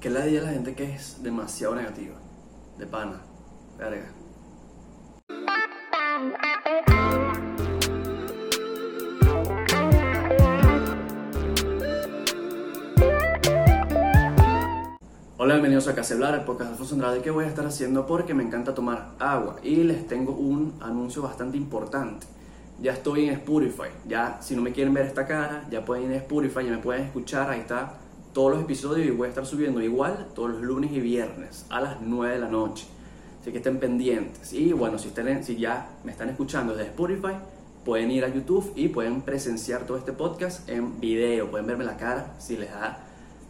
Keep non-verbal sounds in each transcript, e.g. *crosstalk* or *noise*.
Que la de la gente que es demasiado negativa. De pana. Verga. Hola, bienvenidos a Caseblar, el podcast de Alfonso Andrade que voy a estar haciendo porque me encanta tomar agua y les tengo un anuncio bastante importante. Ya estoy en Spotify, ya si no me quieren ver esta cara, ya pueden ir a Spotify, ya me pueden escuchar, ahí está todos los episodios y voy a estar subiendo igual todos los lunes y viernes a las 9 de la noche. Así que estén pendientes. Y bueno, si, estén, si ya me están escuchando desde Spotify, pueden ir a YouTube y pueden presenciar todo este podcast en video, pueden verme la cara si les da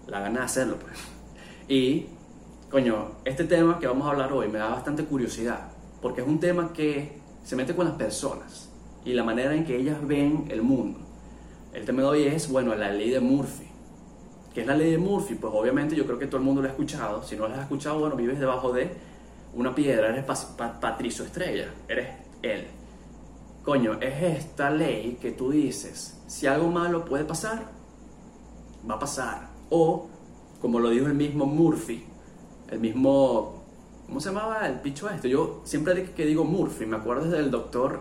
la gana de hacerlo. Pues. *laughs* Y, coño, este tema que vamos a hablar hoy me da bastante curiosidad, porque es un tema que se mete con las personas y la manera en que ellas ven el mundo. El tema de hoy es, bueno, la ley de Murphy. ¿Qué es la ley de Murphy? Pues obviamente yo creo que todo el mundo lo ha escuchado. Si no lo has escuchado, bueno, vives debajo de una piedra, eres Patricio Estrella, eres él. Coño, es esta ley que tú dices, si algo malo puede pasar, va a pasar. O como lo dijo el mismo Murphy, el mismo, ¿cómo se llamaba el picho este? Yo siempre que digo Murphy, me acuerdo del doctor,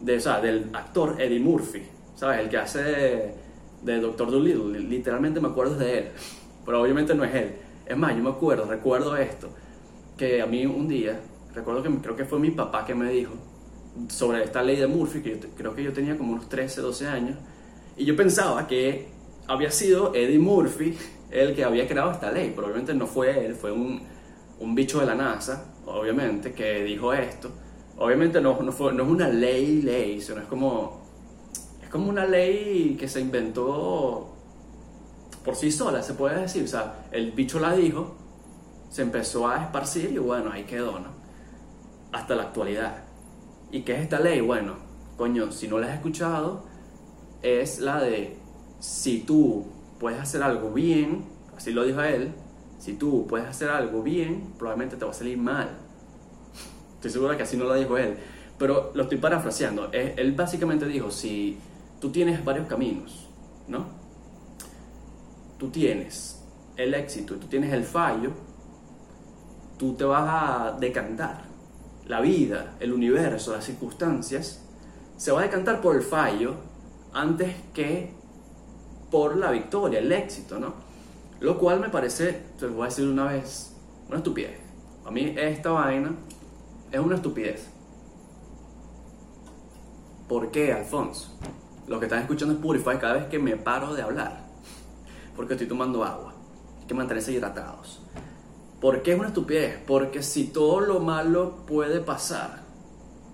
de, o sea, del actor Eddie Murphy, ¿sabes? El que hace de, Doctor Dolittle, literalmente me acuerdo de él, pero obviamente no es él. Es más, yo me acuerdo, recuerdo esto, que a mí un día, recuerdo que creo que fue mi papá que me dijo sobre esta ley de Murphy, que creo que yo tenía como unos 13, 12 años, y yo pensaba que había sido Eddie Murphy el que había creado esta ley, pero obviamente no fue él, fue un, un bicho de la NASA, obviamente, que dijo esto. Obviamente no, no, fue, no es una ley, ley, sino es como, es como una ley que se inventó por sí sola, se puede decir. O sea, el bicho la dijo, se empezó a esparcir y bueno, ahí quedó, ¿no? Hasta la actualidad. ¿Y qué es esta ley? Bueno, coño, si no la has escuchado, es la de si tú puedes hacer algo bien, así lo dijo él, si tú puedes hacer algo bien, probablemente te va a salir mal. Estoy seguro que así no lo dijo él, pero lo estoy parafraseando. Él básicamente dijo, si tú tienes varios caminos, ¿no? Tú tienes el éxito y tú tienes el fallo, tú te vas a decantar. La vida, el universo, las circunstancias, se va a decantar por el fallo antes que por la victoria, el éxito, ¿no? Lo cual me parece, te lo voy a decir una vez, una estupidez. A mí esta vaina es una estupidez. ¿Por qué, Alfonso? Los que están escuchando Spotify, cada vez que me paro de hablar, porque estoy tomando agua, hay que mantenerse hidratados. ¿Por qué es una estupidez? Porque si todo lo malo puede pasar,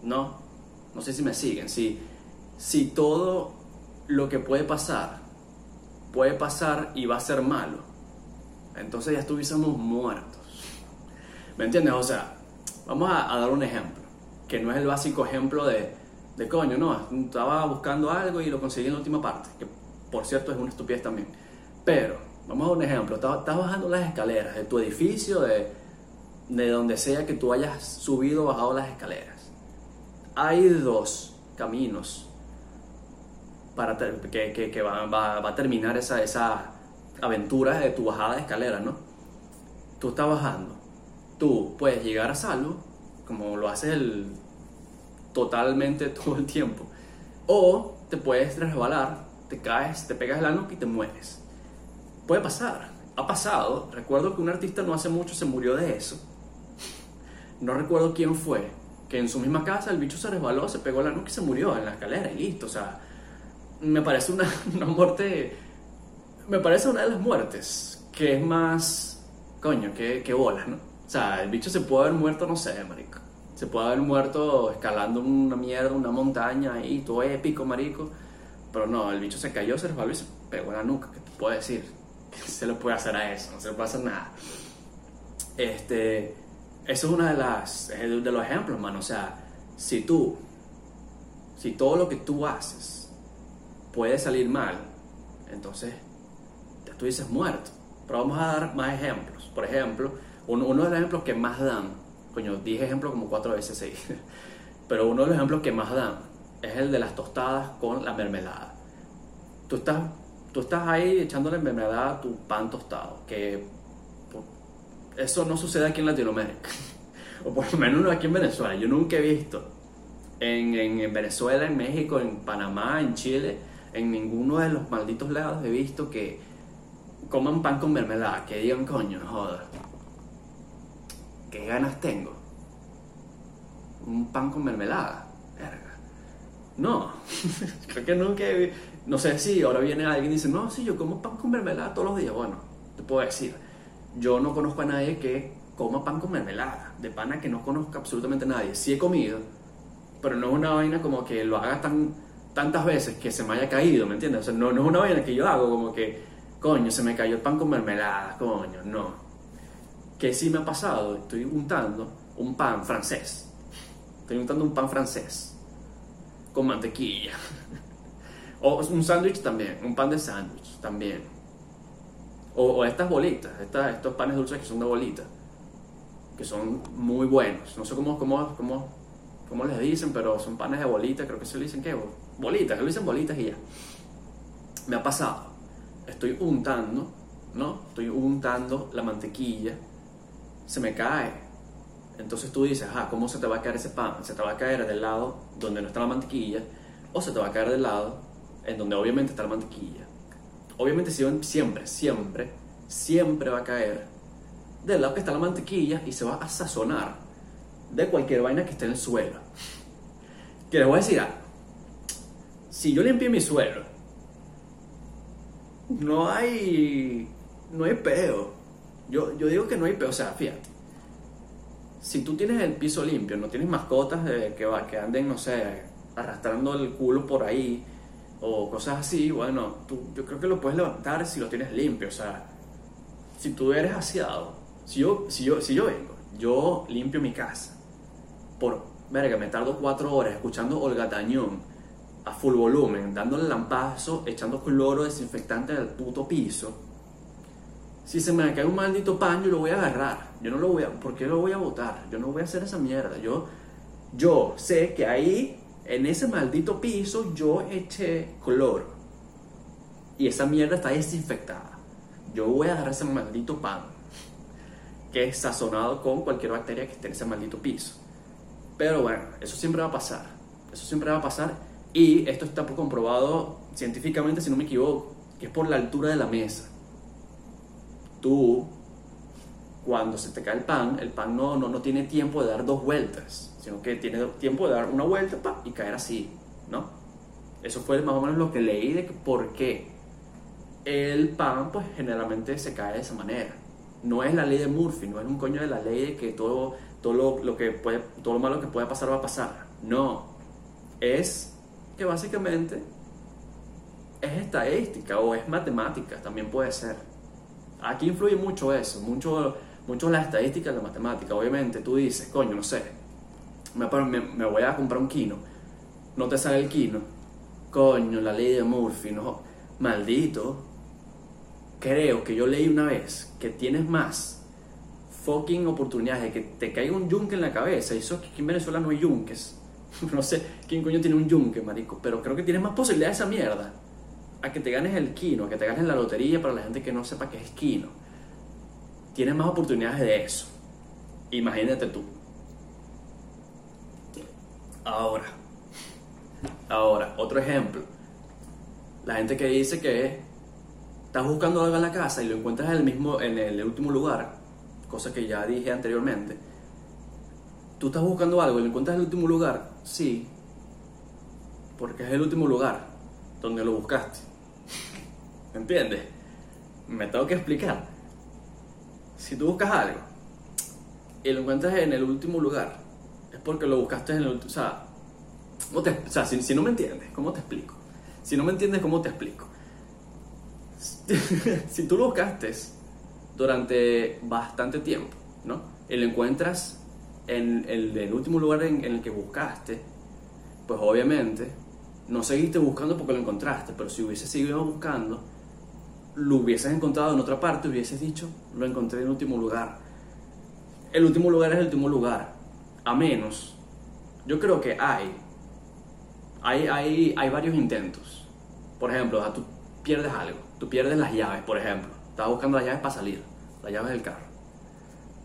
¿no? No sé si me siguen. Si, si todo lo que puede pasar puede pasar y va a ser malo, entonces ya estuviésemos muertos. ¿Me entiendes? O sea, vamos a, dar un ejemplo, que no es el básico ejemplo de, de coño, no, estaba buscando algo y lo conseguí en la última parte, que por cierto es una estupidez también. Pero, vamos a un ejemplo, estás, bajando las escaleras de tu edificio, de, de donde sea que tú hayas subido o bajado las escaleras. Hay dos caminos para que, que, va, va, a terminar esa, esa aventura de tu bajada de escalera, ¿no? Tú estás bajando, tú puedes llegar a salvo, como lo haces el, totalmente *laughs* todo el tiempo, o te puedes resbalar, te caes, te pegas la nuca y te mueres. Puede pasar, ha pasado. Recuerdo que un artista no hace mucho se murió de eso. No recuerdo quién fue, que en su misma casa el bicho se resbaló, se pegó la nuca y se murió en la escalera y listo. O sea, me parece una, *laughs* una muerte. Me parece una de las muertes que es más. Coño, que, que bolas, ¿no? O sea, el bicho se puede haber muerto, no sé, marico. Se puede haber muerto escalando una mierda, una montaña ahí, todo épico, marico. Pero no, el bicho se cayó, se resbaló y se pegó en la nuca. ¿Qué te puedo decir? *laughs* ¿Qué se le puede hacer a eso? No se le puede hacer nada. Este. Eso es uno de, las, de los ejemplos, mano. O sea, si tú, si todo lo que tú haces puede salir mal, entonces ya tú dices muerto. Pero vamos a dar más ejemplos. Por ejemplo, uno, de los ejemplos que más dan, coño, dije ejemplo como cuatro veces seguidas, *laughs* pero uno de los ejemplos que más dan es el de las tostadas con la mermelada. Tú estás, tú estás ahí echándole mermelada a tu pan tostado, que eso no sucede aquí en Latinoamérica. *laughs* o por lo menos no aquí en Venezuela. Yo nunca he visto en, en, Venezuela, en México, en Panamá, en Chile, en ninguno de los malditos lados he visto que coman pan con mermelada. Que digan, coño, joder. ¿Qué ganas tengo? Un pan con mermelada. Verga. No, *laughs* creo que nunca he No sé si ahora viene alguien y dice, no, sí, yo como pan con mermelada todos los días. Bueno, te puedo decir, yo no conozco a nadie que coma pan con mermelada. De pana que no conozca absolutamente nadie. Sí he comido, pero no es una vaina como que lo haga tan, tantas veces que se me haya caído, ¿me entiendes? O sea, no, no es una vaina que yo hago como que, coño, se me cayó el pan con mermelada, coño, no. Que sí me ha pasado, estoy untando un pan francés. Estoy untando un pan francés con mantequilla. *laughs* o un sándwich también, un pan de sándwich también. O, estas bolitas, estos panes dulces que son de bolitas, que son muy buenos. No sé cómo, cómo, cómo, cómo les dicen, pero son panes de bolita, creo que se le dicen qué, bolitas, que le dicen bolitas y ya. Me ha pasado, estoy untando, ¿no? Estoy untando la mantequilla, se me cae. Entonces tú dices, ah, ¿cómo se te va a caer ese pan? Se te va a caer del lado donde no está la mantequilla, o se te va a caer del lado en donde obviamente está la mantequilla obviamente siempre, siempre, siempre va a caer del lado que está la mantequilla y se va a sazonar de cualquier vaina que esté en el suelo. Que les voy a decir algo. Si yo limpié mi suelo, no hay, no hay peo. Yo, yo digo que no hay peo, o sea, fíjate. Si tú tienes el piso limpio, no tienes mascotas que, va, que anden, no sé, arrastrando el culo por ahí, o cosas así, bueno, tú, yo creo que lo puedes levantar si lo tienes limpio. O sea, si tú eres aseado, si yo, si yo, si yo vengo, yo limpio mi casa, por, verga, me tardo cuatro horas escuchando Olga Tañón a full volumen, dándole lampazo, echando cloro desinfectante al puto piso. Si se me cae un maldito paño, lo voy a agarrar. Yo no lo voy a, ¿por qué lo voy a botar? Yo no voy a hacer esa mierda. Yo, yo sé que ahí en ese maldito piso yo eché cloro. Y esa mierda está desinfectada. Yo voy a agarrar ese maldito pan que es sazonado con cualquier bacteria que esté en ese maldito piso. Pero bueno, eso siempre va a pasar. Eso siempre va a pasar. Y esto está comprobado científicamente, si no me equivoco, que es por la altura de la mesa. Tú, cuando se te cae el pan, el pan no, no, no tiene tiempo de dar dos vueltas sino que tiene tiempo de dar una vuelta y caer así, ¿no? Eso fue más o menos lo que leí de por qué el pan pues generalmente se cae de esa manera. No es la ley de Murphy, no es un coño de la ley de que todo, todo, lo, que puede, todo lo malo que puede pasar va a pasar. No, es que básicamente es estadística o es matemática, también puede ser. Aquí influye mucho eso, mucho, mucho la estadística y la matemática. Obviamente tú dices, coño, no sé, me, voy a comprar un kino, no te sale el kino, coño, la ley de Murphy, no, maldito. Creo que yo leí una vez que tienes más fucking oportunidades de que te caiga un yunque en la cabeza. Y eso que aquí en Venezuela no hay yunques. *laughs* no sé quién coño tiene un yunque, marico. Pero creo que tienes más posibilidades de esa mierda. A que te ganes el kino, a que te ganes la lotería para la gente que no sepa qué es kino. Tienes más oportunidades de eso. Imagínate tú. Ahora, ahora, otro ejemplo. La gente que dice que estás buscando algo en la casa y lo encuentras en el mismo, en el último lugar, cosa que ya dije anteriormente. Tú estás buscando algo y lo encuentras en el último lugar, sí, porque es el último lugar donde lo buscaste. ¿Entiendes? Me tengo que explicar. Si tú buscas algo y lo encuentras en el último lugar, porque lo buscaste en el... O sea, o sea si, no me entiendes, ¿cómo te explico? Si no me entiendes, ¿cómo te explico? *laughs* si tú lo buscaste durante bastante tiempo, ¿no? Y lo encuentras en el, último lugar en, el que buscaste, pues obviamente no seguiste buscando porque lo encontraste, pero si hubieses seguido buscando, lo hubieses encontrado en otra parte, hubieses dicho, lo encontré en último lugar. El último lugar es el último lugar a menos, yo creo que hay, hay, hay, hay varios intentos. Por ejemplo, tú pierdes algo, tú pierdes las llaves, por ejemplo. Estás buscando las llaves para salir, las llaves del carro.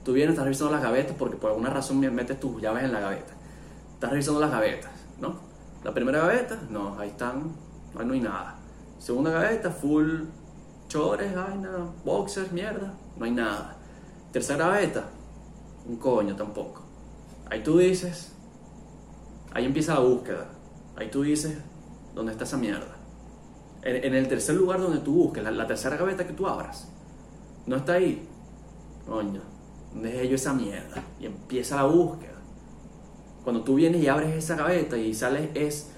Tú vienes, estás revisando las gavetas porque por alguna razón metes tus llaves en la gaveta. Estás revisando las gavetas, ¿no? La primera gaveta, no, ahí están, ahí no hay nada. Segunda gaveta, full chores, vaina, boxers, mierda, no hay nada. Tercera gaveta, un coño tampoco. Ahí tú dices, ahí empieza la búsqueda. Ahí tú dices, ¿dónde está esa mierda? En, el tercer lugar donde tú busques, la, tercera gaveta que tú abras, no está ahí. Coño, ¿dónde es yo esa mierda? Y empieza la búsqueda. Cuando tú vienes y abres esa gaveta y sales es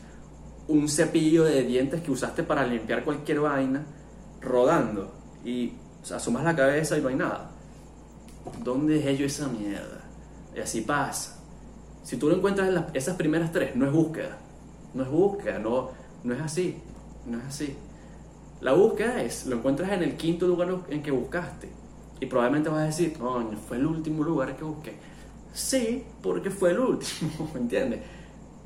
un cepillo de dientes que usaste para limpiar cualquier vaina rodando y asomas la cabeza y no hay nada. ¿Dónde es yo esa mierda? Y así pasa. Si tú lo encuentras en esas primeras tres, no es búsqueda. No es búsqueda, no, no es así. No es así. La búsqueda es, lo encuentras en el quinto lugar en que buscaste. Y probablemente vas a decir, coño, fue el último lugar que busqué. Sí, porque fue el último, *laughs* ¿me entiendes?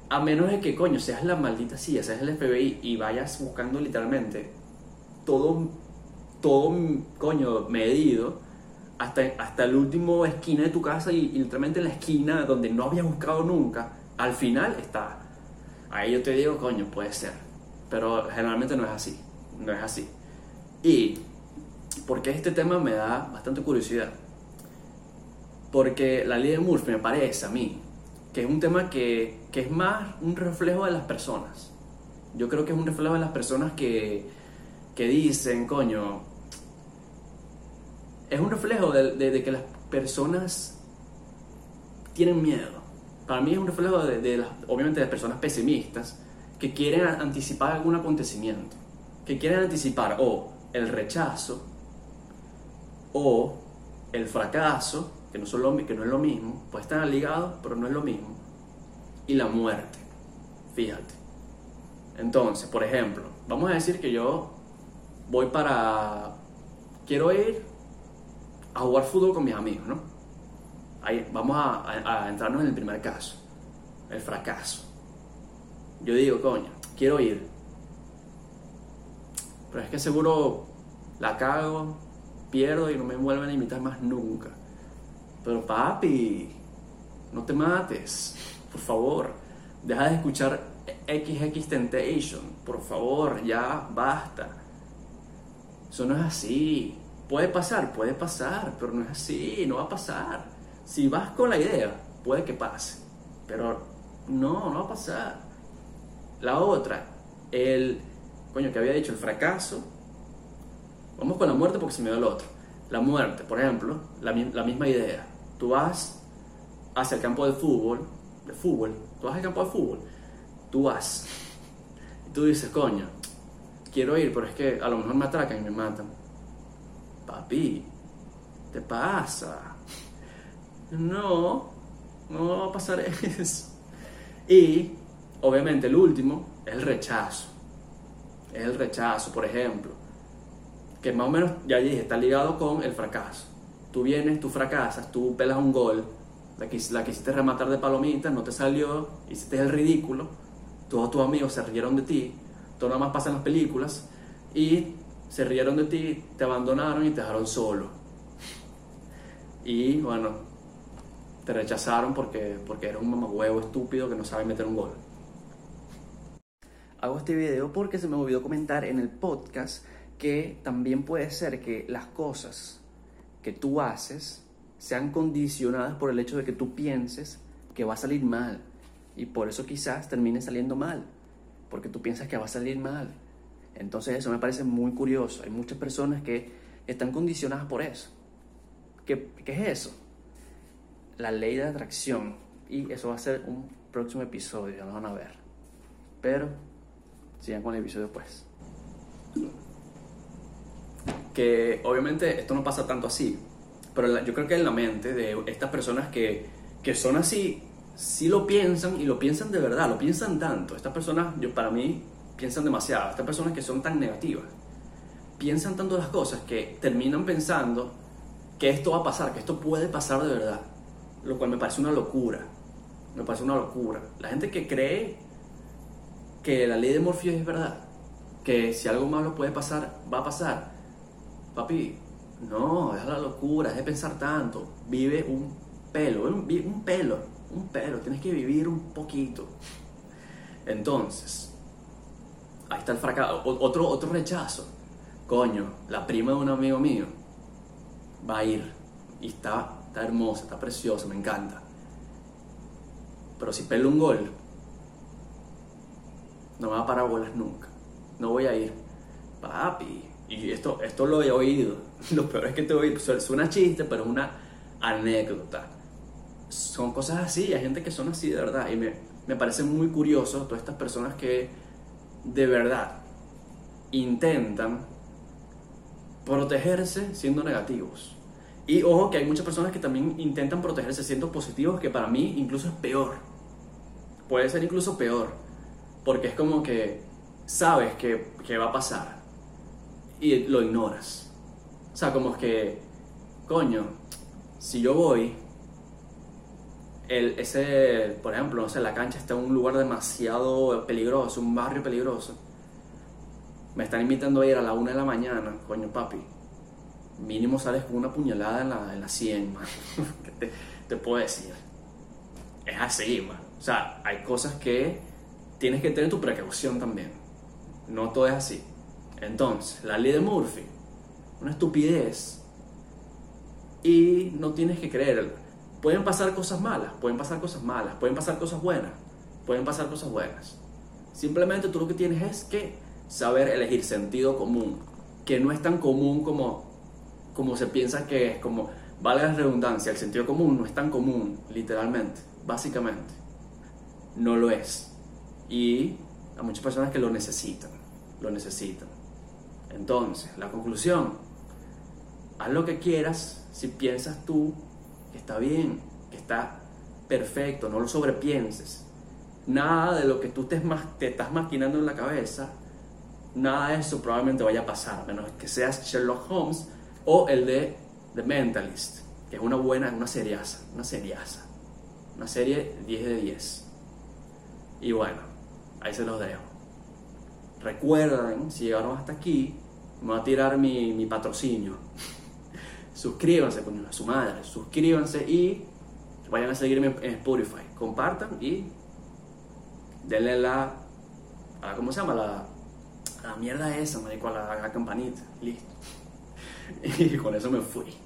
A menos de que, coño, seas la maldita silla, seas el FBI y vayas buscando literalmente todo, todo, coño, medido hasta, hasta el último esquina de tu casa y, literalmente en la esquina donde no habías buscado nunca, al final está. Ahí yo te digo, coño, puede ser. Pero generalmente no es así. No es así. Y porque este tema me da bastante curiosidad porque la ley de Murphy me parece a mí que es un tema que, es más un reflejo de las personas. Yo creo que es un reflejo de las personas que, dicen, coño, es un reflejo de, que las personas tienen miedo. Para mí es un reflejo de, las, obviamente, de personas pesimistas que quieren anticipar algún acontecimiento, que quieren anticipar o el rechazo o el fracaso que no, son lo, que no es lo mismo, puede estar ligados, pero no es lo mismo, y la muerte, fíjate. Entonces, por ejemplo, vamos a decir que yo voy para, quiero ir a jugar fútbol con mis amigos, ¿no? Ahí vamos a, entrarnos en el primer caso, el fracaso. Yo digo, coño, quiero ir, pero es que seguro la cago, pierdo y no me vuelven a invitar más nunca. Pero papi, no te mates, por favor. Deja de escuchar XX Temptation, por favor, ya basta. Eso no es así. Puede pasar, puede pasar, pero no es así, no va a pasar. Si vas con la idea, puede que pase, pero no, no va a pasar. La otra, el, coño, que había dicho, el fracaso. Vamos con la muerte porque se me dio el otro. La muerte, por ejemplo, la, la misma idea tú vas hacia el campo de fútbol, de fútbol, tú vas al campo de fútbol, tú vas y tú dices, coño, quiero ir, pero es que a lo mejor me atracan y me matan. Papi, ¿te pasa? No, no va a pasar *laughs* eso. Y, obviamente, el último es el rechazo. El rechazo, por ejemplo. Que más o menos, ya dije, está ligado con el fracaso tú vienes, tú fracasas, tú pelas un gol, la, la quisiste rematar de palomita, no te salió, hiciste el ridículo, todos tus amigos se rieron de ti, todo nada más pasa en las películas, y se rieron de ti, te abandonaron y te dejaron solo. Y bueno, te rechazaron porque, porque eres un mamahuevo estúpido que no sabe meter un gol. Hago este video porque se me olvidó comentar en el podcast que también puede ser que las cosas que tú haces sean condicionadas por el hecho de que tú pienses que va a salir mal. Y por eso quizás termine saliendo mal, porque tú piensas que va a salir mal. Entonces eso me parece muy curioso. Hay muchas personas que están condicionadas por eso. ¿Qué, qué es eso? La ley de atracción. Y eso va a ser un próximo episodio, ya lo van a ver. Pero sigan con el episodio pues que obviamente esto no pasa tanto así, pero yo creo que en la mente de estas personas que, que son así, sí lo piensan y lo piensan de verdad, lo piensan tanto. Estas personas, yo, para mí, piensan demasiado. Estas personas que son tan negativas, piensan tanto las cosas que terminan pensando que esto va a pasar, que esto puede pasar de verdad. Lo cual me parece una locura. Me parece una locura. La gente que cree que la ley de Morpheus es verdad, que si algo malo puede pasar, va a pasar, papi, No, es la locura, es de pensar tanto. Vive un pelo, un, un pelo, un pelo. Tienes que vivir un poquito. Entonces, ahí está el fracaso. Otro, otro rechazo. Coño, la prima de un amigo mío va a ir y está, está hermosa, está preciosa, me encanta. Pero si pelo un gol, no me va a parar bolas nunca. No voy a ir. Papi, y esto, esto lo he oído. *laughs* Lo peor es que te oído. Suena chiste, pero es una anécdota. Son cosas así, hay gente que son así de verdad. Y me, me parece muy curioso todas estas personas que de verdad intentan protegerse siendo negativos. Y ojo que hay muchas personas que también intentan protegerse siendo positivos, que para mí incluso es peor. Puede ser incluso peor. Porque es como que sabes que, que va a pasar y lo ignoras. O sea, como que, coño, si yo voy, el, ese, por ejemplo, no sé, la cancha está en un lugar demasiado peligroso, un barrio peligroso. Me están invitando a ir a la una de la mañana, coño papi. Mínimo sales con una puñalada en la, en la sien, man. *laughs* ¿Qué te, te, puedo decir? Es así, man. O sea, hay cosas que tienes que tener tu precaución también. No todo es así. Entonces, la ley de Murphy, una estupidez. Y no tienes que creerlo. Pueden pasar cosas malas, pueden pasar cosas malas, pueden pasar cosas buenas, pueden pasar cosas buenas. Simplemente tú lo que tienes es que saber elegir sentido común, que no es tan común como, como se piensa que es, como, vale la redundancia, el sentido común no es tan común, literalmente, básicamente. No lo es. Y hay muchas personas que lo necesitan, lo necesitan. Entonces, la conclusión, haz lo que quieras si piensas tú que está bien, que está perfecto, no lo sobrepienses. Nada de lo que tú te, te estás maquinando en la cabeza, nada de eso probablemente vaya a pasar, menos que seas Sherlock Holmes o el de The Mentalist, que es una buena, una seriaza, una seriaza, una serie 10 de 10. Y bueno, ahí se los dejo. Recuerden, si llegaron hasta aquí, me voy a tirar mi, patrocinio. Suscríbanse, coño, a su madre. Suscríbanse y vayan a seguirme en Spotify. Compartan y denle la. ¿Cómo se llama? La, la mierda esa, marico, la campanita. Listo. *laughs* Y con eso me fui.